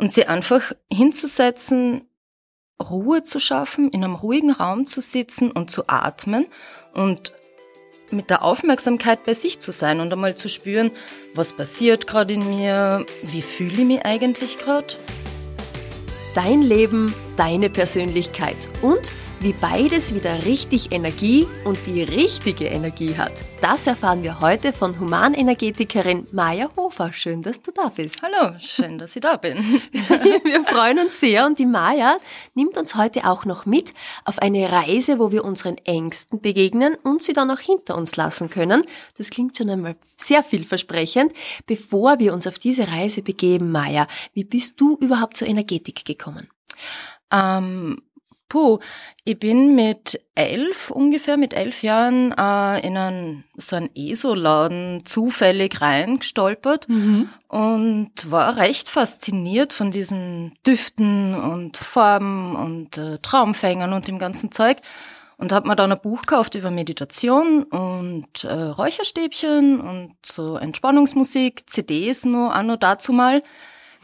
Und sie einfach hinzusetzen, Ruhe zu schaffen, in einem ruhigen Raum zu sitzen und zu atmen und mit der Aufmerksamkeit bei sich zu sein und einmal zu spüren, was passiert gerade in mir, wie fühle ich mich eigentlich gerade. Dein Leben, deine Persönlichkeit und wie beides wieder richtig Energie und die richtige Energie hat. Das erfahren wir heute von Humanenergetikerin Maja Hofer. Schön, dass du da bist. Hallo, schön, dass ich da bin. wir freuen uns sehr und die Maja nimmt uns heute auch noch mit auf eine Reise, wo wir unseren Ängsten begegnen und sie dann auch hinter uns lassen können. Das klingt schon einmal sehr vielversprechend. Bevor wir uns auf diese Reise begeben, Maja, wie bist du überhaupt zur Energetik gekommen? Ähm, Puh, ich bin mit elf ungefähr, mit elf Jahren äh, in einen, so einen ESO-Laden zufällig reingestolpert mhm. und war recht fasziniert von diesen Düften und Farben und äh, Traumfängern und dem ganzen Zeug und habe mir dann ein Buch gekauft über Meditation und äh, Räucherstäbchen und so Entspannungsmusik, CDs nur auch noch dazu mal.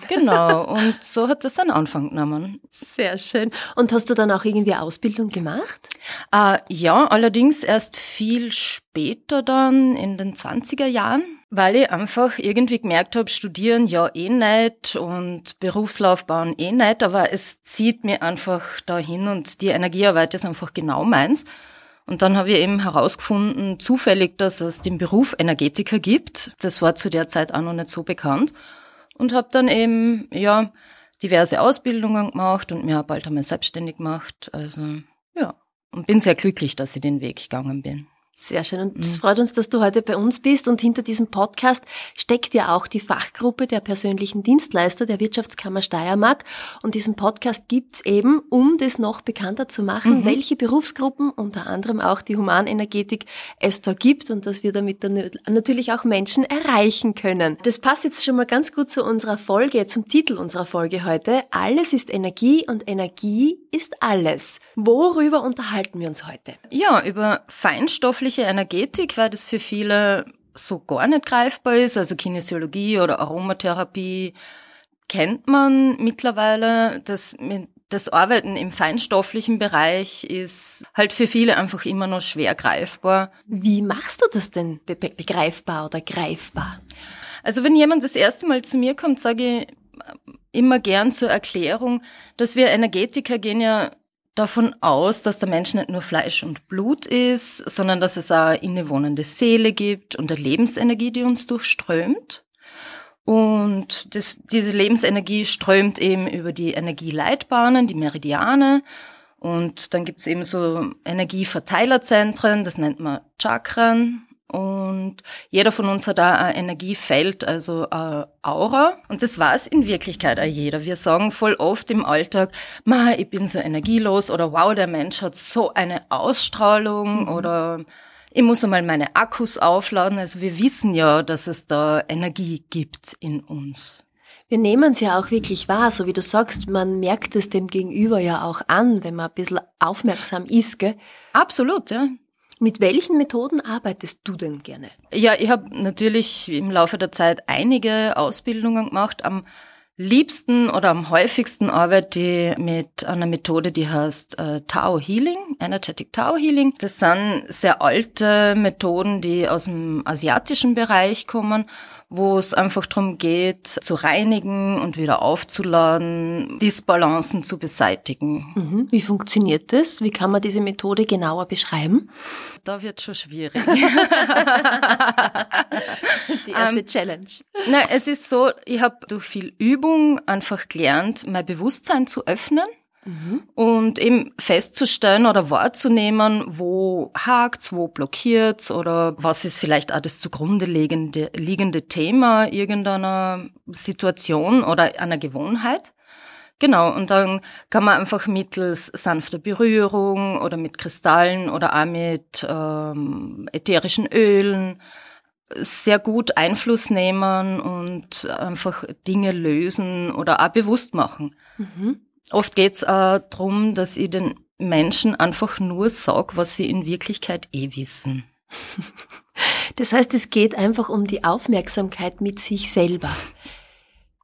Genau, und so hat das dann Anfang genommen. Sehr schön. Und hast du dann auch irgendwie Ausbildung gemacht? Äh, ja, allerdings erst viel später dann in den 20er Jahren, weil ich einfach irgendwie gemerkt habe, studieren ja eh nicht und Berufslaufbahn eh nicht, aber es zieht mir einfach dahin und die Energiearbeit ist einfach genau meins. Und dann habe ich eben herausgefunden, zufällig, dass es den Beruf Energetiker gibt. Das war zu der Zeit auch noch nicht so bekannt und habe dann eben ja diverse Ausbildungen gemacht und mir bald einmal selbstständig gemacht. Also ja, und bin sehr glücklich, dass ich den Weg gegangen bin. Sehr schön. Und es mhm. freut uns, dass du heute bei uns bist. Und hinter diesem Podcast steckt ja auch die Fachgruppe der persönlichen Dienstleister der Wirtschaftskammer Steiermark. Und diesen Podcast gibt's eben, um das noch bekannter zu machen, mhm. welche Berufsgruppen, unter anderem auch die Humanenergetik, es da gibt und dass wir damit dann natürlich auch Menschen erreichen können. Das passt jetzt schon mal ganz gut zu unserer Folge, zum Titel unserer Folge heute. Alles ist Energie und Energie ist alles. Worüber unterhalten wir uns heute? Ja, über Feinstoffliche stoffliche Energetik, weil das für viele so gar nicht greifbar ist. Also Kinesiologie oder Aromatherapie kennt man mittlerweile. Das, das Arbeiten im feinstofflichen Bereich ist halt für viele einfach immer noch schwer greifbar. Wie machst du das denn begreifbar oder greifbar? Also wenn jemand das erste Mal zu mir kommt, sage ich immer gern zur Erklärung, dass wir Energetiker gehen ja davon aus, dass der Mensch nicht nur Fleisch und Blut ist, sondern dass es auch innewohnende Seele gibt und eine Lebensenergie, die uns durchströmt. Und das, diese Lebensenergie strömt eben über die Energieleitbahnen, die Meridiane. Und dann gibt's eben so Energieverteilerzentren, das nennt man Chakren. Und jeder von uns hat da ein Energiefeld, also eine Aura. Und das weiß in Wirklichkeit auch jeder. Wir sagen voll oft im Alltag, ma, ich bin so energielos oder wow, der Mensch hat so eine Ausstrahlung mhm. oder ich muss einmal meine Akkus aufladen. Also wir wissen ja, dass es da Energie gibt in uns. Wir nehmen es ja auch wirklich wahr, so wie du sagst, man merkt es dem Gegenüber ja auch an, wenn man ein bisschen aufmerksam ist, gell? Absolut, ja. Mit welchen Methoden arbeitest du denn gerne? Ja, ich habe natürlich im Laufe der Zeit einige Ausbildungen gemacht. Am liebsten oder am häufigsten arbeite ich mit einer Methode, die heißt äh, Tao Healing, Energetic Tao Healing. Das sind sehr alte Methoden, die aus dem asiatischen Bereich kommen wo es einfach darum geht, zu reinigen und wieder aufzuladen, Disbalancen zu beseitigen. Mhm. Wie funktioniert das? Wie kann man diese Methode genauer beschreiben? Da wird schon schwierig. Die erste ähm, Challenge. Na, es ist so, ich habe durch viel Übung einfach gelernt, mein Bewusstsein zu öffnen Mhm. Und eben festzustellen oder wahrzunehmen, wo hakt's, wo blockiert's oder was ist vielleicht auch das zugrunde liegende, liegende Thema irgendeiner Situation oder einer Gewohnheit. Genau, und dann kann man einfach mittels sanfter Berührung oder mit Kristallen oder auch mit ähm, ätherischen Ölen sehr gut Einfluss nehmen und einfach Dinge lösen oder auch bewusst machen. Mhm. Oft geht's auch darum, dass ich den Menschen einfach nur sag, was sie in Wirklichkeit eh wissen. Das heißt, es geht einfach um die Aufmerksamkeit mit sich selber.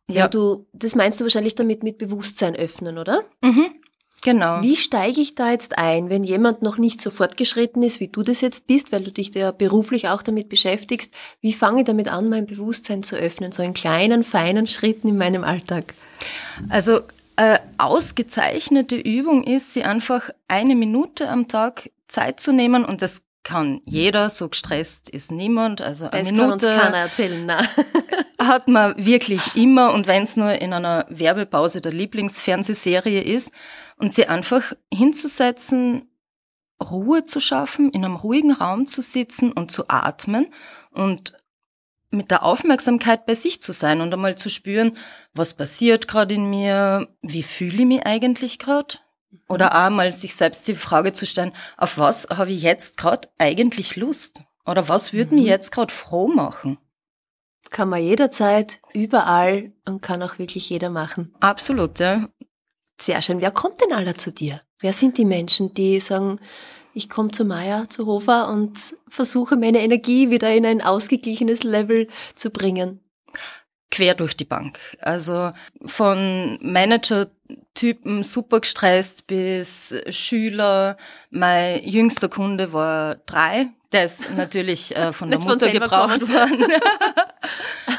Ja. du, das meinst du wahrscheinlich damit mit Bewusstsein öffnen, oder? Mhm. Genau. Wie steige ich da jetzt ein, wenn jemand noch nicht so fortgeschritten ist, wie du das jetzt bist, weil du dich ja beruflich auch damit beschäftigst? Wie fange ich damit an, mein Bewusstsein zu öffnen, so in kleinen, feinen Schritten in meinem Alltag? Also äh, ausgezeichnete Übung ist, sie einfach eine Minute am Tag Zeit zu nehmen und das kann jeder, so gestresst ist niemand. Also eine das Minute kann uns keiner erzählen. Nein. hat man wirklich immer und wenn es nur in einer Werbepause der Lieblingsfernsehserie ist und sie einfach hinzusetzen, Ruhe zu schaffen, in einem ruhigen Raum zu sitzen und zu atmen und mit der Aufmerksamkeit bei sich zu sein und einmal zu spüren, was passiert gerade in mir, wie fühle ich mich eigentlich gerade? Oder auch mal sich selbst die Frage zu stellen, auf was habe ich jetzt gerade eigentlich Lust? Oder was würde mich mhm. jetzt gerade froh machen? Kann man jederzeit, überall und kann auch wirklich jeder machen. Absolut, ja. Sehr schön. Wer kommt denn alle zu dir? Wer sind die Menschen, die sagen, ich komme zu Maya, zu Hofer und versuche meine Energie wieder in ein ausgeglichenes Level zu bringen? Quer durch die Bank. Also von Manager-Typen super gestresst bis Schüler. Mein jüngster Kunde war drei. Der ist natürlich äh, von der Mutter von gebraucht worden.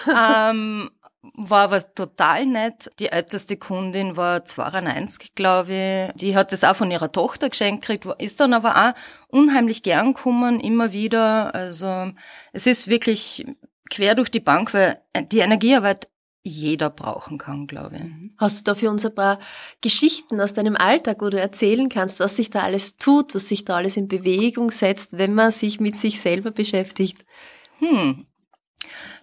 ähm, war aber total nett. Die älteste Kundin war 92, glaube ich. Die hat das auch von ihrer Tochter geschenkt gekriegt, ist dann aber auch unheimlich gern gekommen, immer wieder. Also es ist wirklich quer durch die Bank, weil die Energiearbeit jeder brauchen kann, glaube ich. Hast du da für uns ein paar Geschichten aus deinem Alltag, wo du erzählen kannst, was sich da alles tut, was sich da alles in Bewegung setzt, wenn man sich mit sich selber beschäftigt? Hm,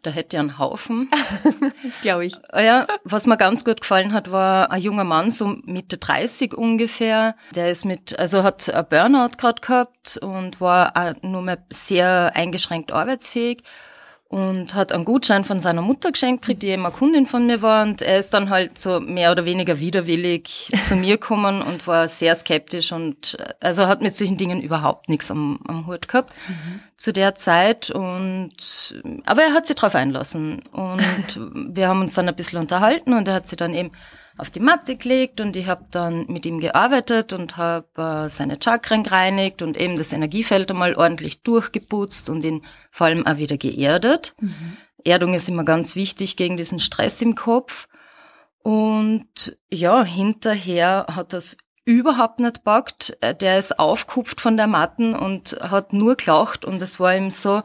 da hätte ich einen Haufen. das glaube ich. Ah ja, was mir ganz gut gefallen hat, war ein junger Mann, so Mitte 30 ungefähr. Der ist mit, also hat ein Burnout gerade gehabt und war auch nur mehr sehr eingeschränkt arbeitsfähig und hat einen Gutschein von seiner Mutter geschenkt gekriegt, die eben eine Kundin von mir war. Und er ist dann halt so mehr oder weniger widerwillig zu mir gekommen und war sehr skeptisch und also hat mit solchen Dingen überhaupt nichts am, am Hut gehabt mhm. zu der Zeit. Und aber er hat sich drauf einlassen. Und wir haben uns dann ein bisschen unterhalten und er hat sich dann eben auf die Matte gelegt und ich habe dann mit ihm gearbeitet und habe äh, seine Chakren gereinigt und eben das Energiefeld einmal ordentlich durchgeputzt und ihn vor allem auch wieder geerdet. Mhm. Erdung ist immer ganz wichtig gegen diesen Stress im Kopf. Und ja, hinterher hat das überhaupt nicht packt. Äh, der ist aufkupft von der Matten und hat nur gelacht und es war ihm so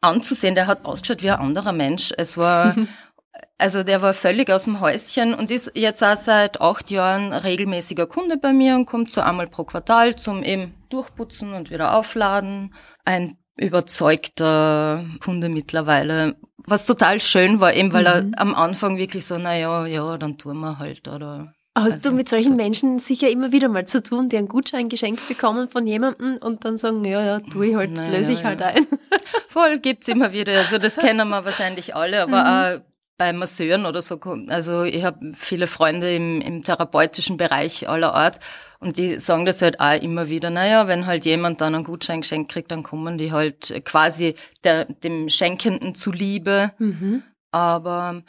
anzusehen. Der hat ausgeschaut wie ein anderer Mensch. Es war Also der war völlig aus dem Häuschen und ist jetzt auch seit acht Jahren regelmäßiger Kunde bei mir und kommt so einmal pro Quartal zum eben Durchputzen und wieder aufladen. Ein überzeugter Kunde mittlerweile, was total schön war, eben weil mhm. er am Anfang wirklich so, na ja, ja, dann tun wir halt oder Hast also, du mit solchen so. Menschen sicher immer wieder mal zu tun, die einen Gutschein geschenkt bekommen von jemandem und dann sagen, ja, ja, tu ich halt, naja, löse ich halt ein. Voll gibt's immer wieder. Also das kennen wir wahrscheinlich alle, aber mhm. Bei Masseuren oder so. Also ich habe viele Freunde im, im therapeutischen Bereich aller Art und die sagen das halt auch immer wieder, naja, wenn halt jemand dann einen Gutschein geschenkt kriegt, dann kommen die halt quasi der, dem Schenkenden zuliebe. Mhm. Aber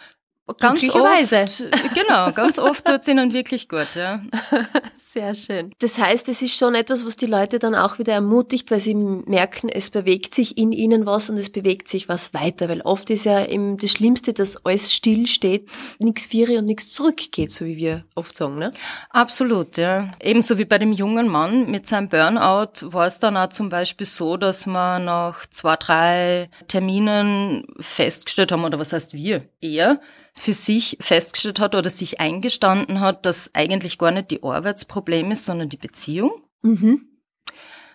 Ganz oft, genau, ganz oft tut es ihnen wirklich gut, ja. Sehr schön. Das heißt, es ist schon etwas, was die Leute dann auch wieder ermutigt, weil sie merken, es bewegt sich in ihnen was und es bewegt sich was weiter, weil oft ist ja eben das Schlimmste, dass alles still steht, nichts viere und nichts zurückgeht, so wie wir oft sagen, ne? Absolut, ja. Ebenso wie bei dem jungen Mann mit seinem Burnout war es dann auch zum Beispiel so, dass wir nach zwei, drei Terminen festgestellt haben, oder was heißt wir? Er, für sich festgestellt hat oder sich eingestanden hat, dass eigentlich gar nicht die Arbeitsproblem ist, sondern die Beziehung. Mhm.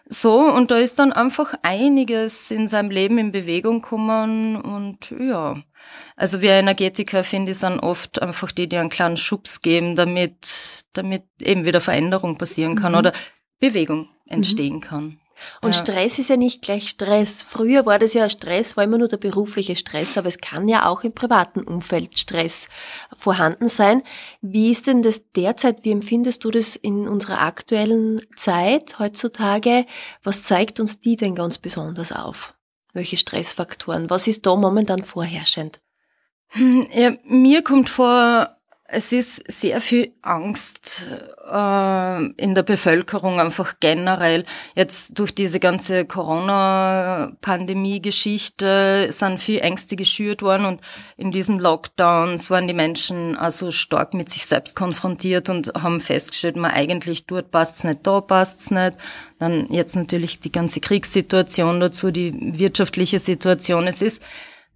So, und da ist dann einfach einiges in seinem Leben in Bewegung gekommen und ja. Also wir Energetiker, finde ich, sind oft einfach die, die einen kleinen Schubs geben, damit, damit eben wieder Veränderung passieren kann mhm. oder Bewegung entstehen mhm. kann. Und ja. Stress ist ja nicht gleich Stress. Früher war das ja Stress, war immer nur der berufliche Stress, aber es kann ja auch im privaten Umfeld Stress vorhanden sein. Wie ist denn das derzeit? Wie empfindest du das in unserer aktuellen Zeit heutzutage? Was zeigt uns die denn ganz besonders auf? Welche Stressfaktoren? Was ist da momentan vorherrschend? Hm, ja, mir kommt vor, es ist sehr viel Angst äh, in der Bevölkerung einfach generell. Jetzt durch diese ganze Corona-Pandemie-Geschichte sind viel Ängste geschürt worden und in diesen Lockdowns waren die Menschen also stark mit sich selbst konfrontiert und haben festgestellt, man eigentlich dort passt's nicht, da passt's nicht. Dann jetzt natürlich die ganze Kriegssituation dazu, die wirtschaftliche Situation. Es ist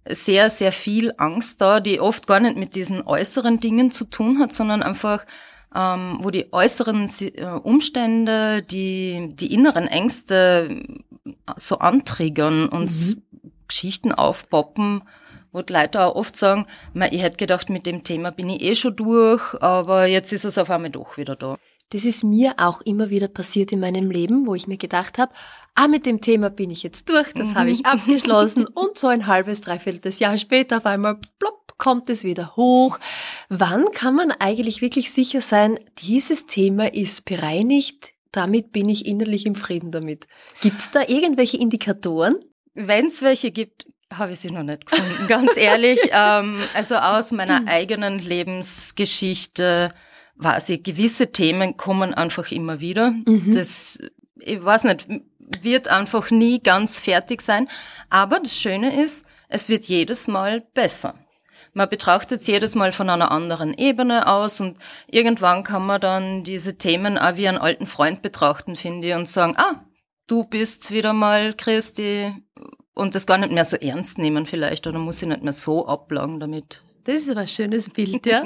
sehr, sehr viel Angst da, die oft gar nicht mit diesen äußeren Dingen zu tun hat, sondern einfach, ähm, wo die äußeren äh, Umstände, die, die inneren Ängste so antriggern und mhm. Geschichten aufpoppen, wo die Leute auch oft sagen, ich hätte gedacht, mit dem Thema bin ich eh schon durch, aber jetzt ist es auf einmal doch wieder da. Das ist mir auch immer wieder passiert in meinem Leben, wo ich mir gedacht habe, ah, mit dem Thema bin ich jetzt durch, das mhm. habe ich abgeschlossen und so ein halbes, dreiviertel Jahr später auf einmal plopp, kommt es wieder hoch. Wann kann man eigentlich wirklich sicher sein, dieses Thema ist bereinigt, damit bin ich innerlich im Frieden damit? Gibt es da irgendwelche Indikatoren? Wenn es welche gibt, habe ich sie noch nicht gefunden, ganz ehrlich. ähm, also aus meiner eigenen Lebensgeschichte ich, gewisse Themen kommen einfach immer wieder. Mhm. Das, ich weiß nicht, wird einfach nie ganz fertig sein. Aber das Schöne ist, es wird jedes Mal besser. Man betrachtet es jedes Mal von einer anderen Ebene aus und irgendwann kann man dann diese Themen auch wie einen alten Freund betrachten, finde ich, und sagen, ah, du bist wieder mal Christi und das gar nicht mehr so ernst nehmen vielleicht oder muss ich nicht mehr so ablagen damit. Das ist aber ein schönes Bild, ja.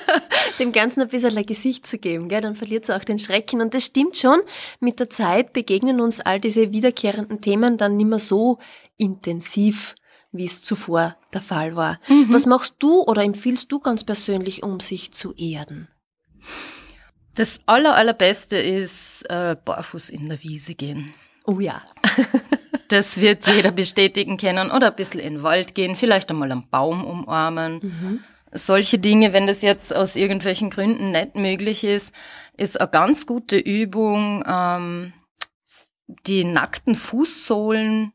Dem Ganzen ein bisschen ein Gesicht zu geben, gell? dann verliert es auch den Schrecken. Und das stimmt schon, mit der Zeit begegnen uns all diese wiederkehrenden Themen dann nicht mehr so intensiv, wie es zuvor der Fall war. Mhm. Was machst du oder empfiehlst du ganz persönlich, um sich zu erden? Das aller, allerbeste ist äh, barfuß in der Wiese gehen. Oh ja. das wird jeder bestätigen können. Oder ein bisschen in den Wald gehen, vielleicht einmal einen Baum umarmen. Mhm. Solche Dinge, wenn das jetzt aus irgendwelchen Gründen nicht möglich ist, ist eine ganz gute Übung, ähm, die nackten Fußsohlen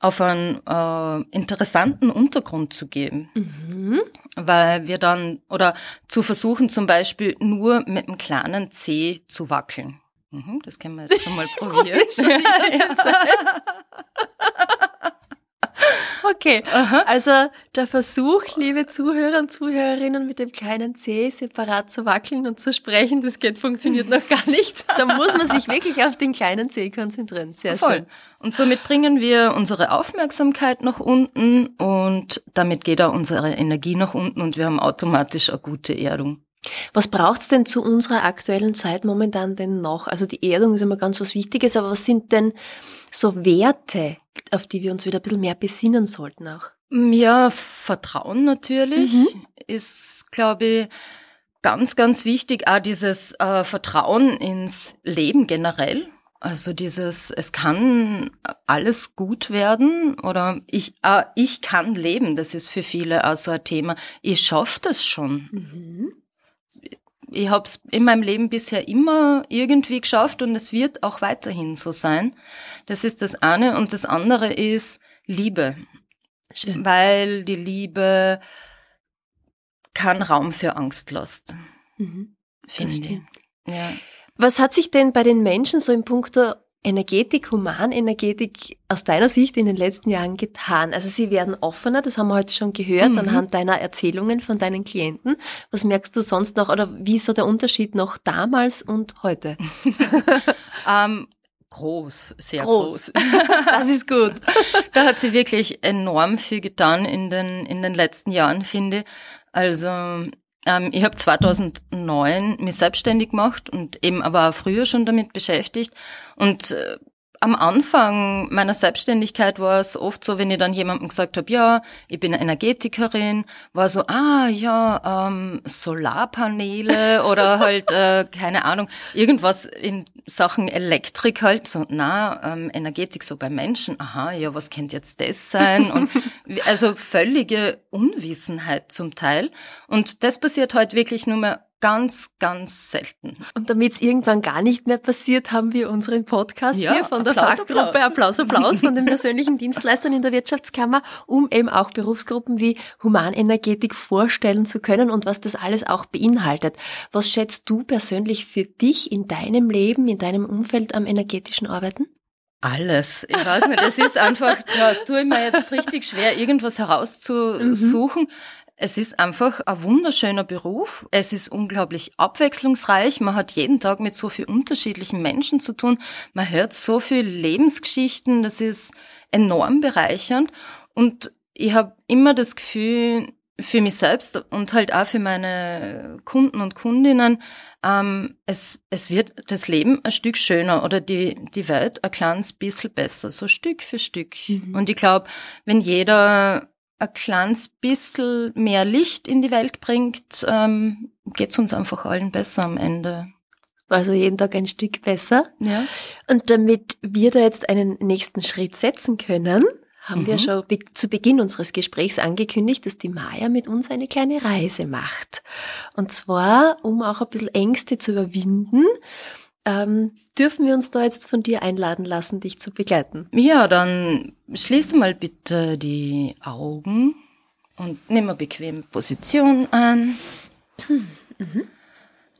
auf einen äh, interessanten Untergrund zu geben. Mhm. Weil wir dann, oder zu versuchen zum Beispiel nur mit einem kleinen Zeh zu wackeln. Mhm, das können wir jetzt schon mal probieren. okay, Aha. also der Versuch, liebe Zuhörer und Zuhörerinnen, mit dem kleinen C separat zu wackeln und zu sprechen, das geht, funktioniert noch gar nicht. Da muss man sich wirklich auf den kleinen C konzentrieren. Sehr Voll. schön. Und somit bringen wir unsere Aufmerksamkeit nach unten und damit geht auch unsere Energie nach unten und wir haben automatisch eine gute Erdung. Was braucht's denn zu unserer aktuellen Zeit momentan denn noch? Also die Erdung ist immer ganz was Wichtiges, aber was sind denn so Werte, auf die wir uns wieder ein bisschen mehr besinnen sollten auch? Ja, Vertrauen natürlich mhm. ist, glaube ich, ganz, ganz wichtig. Auch dieses äh, Vertrauen ins Leben generell. Also dieses, es kann alles gut werden oder ich, äh, ich kann leben, das ist für viele auch so ein Thema. Ich schaffe das schon. Mhm ich habe es in meinem Leben bisher immer irgendwie geschafft und es wird auch weiterhin so sein. Das ist das eine. Und das andere ist Liebe. Schön. Weil die Liebe keinen Raum für Angst lässt. Mhm. Finde ich. Ja. Was hat sich denn bei den Menschen so im Punkt Energetik, Humanenergetik aus deiner Sicht in den letzten Jahren getan? Also sie werden offener, das haben wir heute schon gehört, mhm. anhand deiner Erzählungen von deinen Klienten. Was merkst du sonst noch oder wie ist so der Unterschied noch damals und heute? ähm, groß, sehr groß. groß. das ist gut. da hat sie wirklich enorm viel getan in den, in den letzten Jahren, finde. Also ähm, ich habe 2009 mich selbstständig gemacht und eben aber auch früher schon damit beschäftigt. Und äh, am Anfang meiner Selbstständigkeit war es oft so, wenn ich dann jemandem gesagt habe, ja, ich bin Energetikerin, war so, ah ja, ähm, Solarpaneele oder halt, äh, keine Ahnung, irgendwas in Sachen Elektrik halt, so, na, ähm, Energetik so bei Menschen, aha, ja, was könnte jetzt das sein? Und also völlige Unwissenheit zum Teil. Und das passiert heute halt wirklich nur mehr ganz, ganz selten. Und damit es irgendwann gar nicht mehr passiert, haben wir unseren Podcast ja, hier von der Applaus, Fachgruppe Applaus, Applaus von den persönlichen Dienstleistern in der Wirtschaftskammer, um eben auch Berufsgruppen wie Humanenergetik vorstellen zu können und was das alles auch beinhaltet. Was schätzt du persönlich für dich in deinem Leben, in deinem Umfeld am energetischen Arbeiten? Alles. Ich weiß nicht, es ist einfach, da tue ich mir jetzt richtig schwer, irgendwas herauszusuchen. Mhm. Es ist einfach ein wunderschöner Beruf. Es ist unglaublich abwechslungsreich. Man hat jeden Tag mit so viel unterschiedlichen Menschen zu tun. Man hört so viel Lebensgeschichten. Das ist enorm bereichernd. Und ich habe immer das Gefühl, für mich selbst und halt auch für meine Kunden und Kundinnen, ähm, es, es wird das Leben ein Stück schöner oder die, die Welt ein kleines bisschen besser, so Stück für Stück. Mhm. Und ich glaube, wenn jeder ein kleines bisschen mehr Licht in die Welt bringt, ähm, geht es uns einfach allen besser am Ende. Also jeden Tag ein Stück besser. Ja. Und damit wir da jetzt einen nächsten Schritt setzen können, haben mhm. wir schon be zu Beginn unseres Gesprächs angekündigt, dass die Maya mit uns eine kleine Reise macht. Und zwar, um auch ein bisschen Ängste zu überwinden, ähm, dürfen wir uns da jetzt von dir einladen lassen, dich zu begleiten? Ja, dann schließe mal bitte die Augen und nimm eine bequeme Position an. Mhm.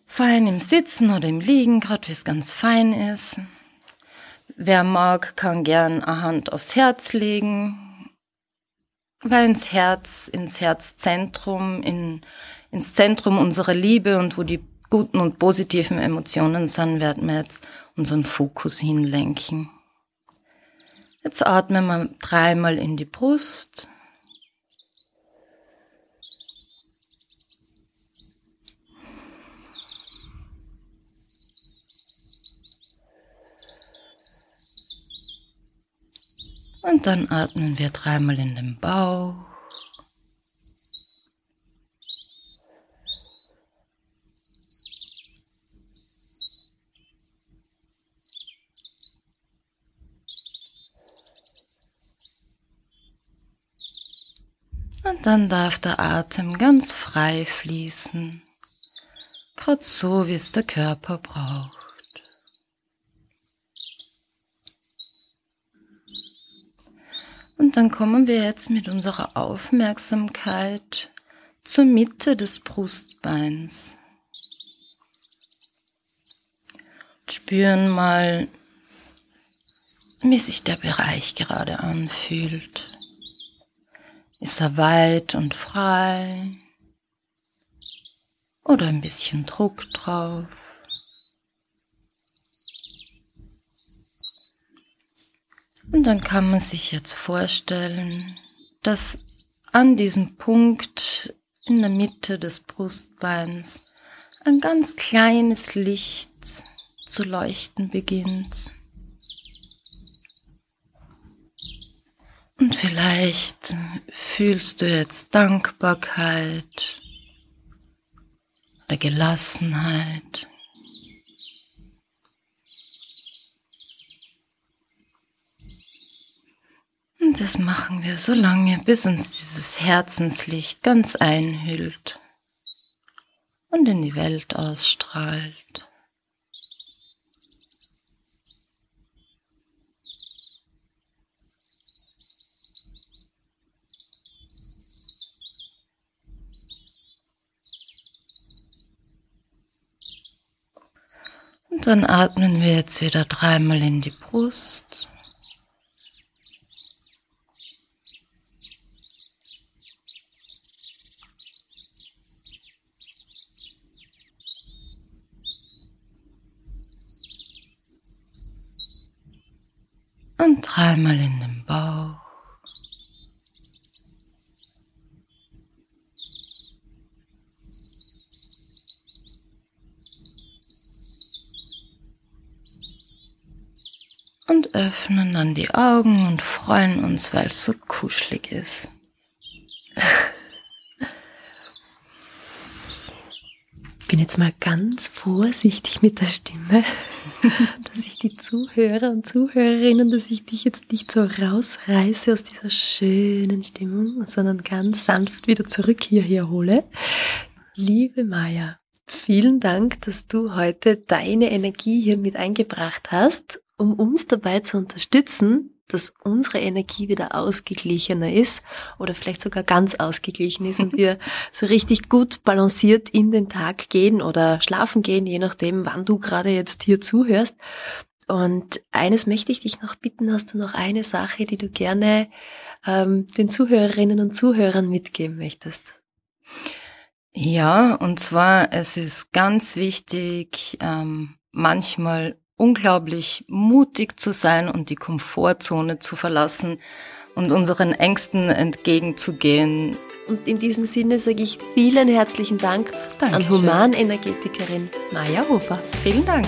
Fein im Sitzen oder im Liegen, gerade wie es ganz fein ist. Wer mag, kann gern eine Hand aufs Herz legen, weil ins Herz, ins Herzzentrum, in, ins Zentrum unserer Liebe und wo die guten und positiven Emotionen sind, werden wir jetzt unseren Fokus hinlenken. Jetzt atmen wir dreimal in die Brust. Und dann atmen wir dreimal in den Bauch. Dann darf der Atem ganz frei fließen, gerade so, wie es der Körper braucht. Und dann kommen wir jetzt mit unserer Aufmerksamkeit zur Mitte des Brustbeins. Spüren mal, wie sich der Bereich gerade anfühlt. Ist er weit und frei? Oder ein bisschen Druck drauf? Und dann kann man sich jetzt vorstellen, dass an diesem Punkt in der Mitte des Brustbeins ein ganz kleines Licht zu leuchten beginnt. Und vielleicht fühlst du jetzt Dankbarkeit oder Gelassenheit. Und das machen wir so lange, bis uns dieses Herzenslicht ganz einhüllt und in die Welt ausstrahlt. Und dann atmen wir jetzt wieder dreimal in die Brust. Und dreimal in den Bauch. Und öffnen dann die Augen und freuen uns, weil es so kuschelig ist. bin jetzt mal ganz vorsichtig mit der Stimme, dass ich die Zuhörer und Zuhörerinnen, dass ich dich jetzt nicht so rausreiße aus dieser schönen Stimmung, sondern ganz sanft wieder zurück hierher hole. Liebe Maya, Vielen Dank, dass du heute deine Energie hier mit eingebracht hast, um uns dabei zu unterstützen, dass unsere Energie wieder ausgeglichener ist oder vielleicht sogar ganz ausgeglichen ist und wir so richtig gut balanciert in den Tag gehen oder schlafen gehen, je nachdem, wann du gerade jetzt hier zuhörst. Und eines möchte ich dich noch bitten, hast du noch eine Sache, die du gerne ähm, den Zuhörerinnen und Zuhörern mitgeben möchtest? Ja, und zwar, es ist ganz wichtig, ähm, manchmal unglaublich mutig zu sein und die Komfortzone zu verlassen und unseren Ängsten entgegenzugehen. Und in diesem Sinne sage ich vielen herzlichen Dank Dankeschön. an Humanenergetikerin Maja Hofer. Vielen Dank.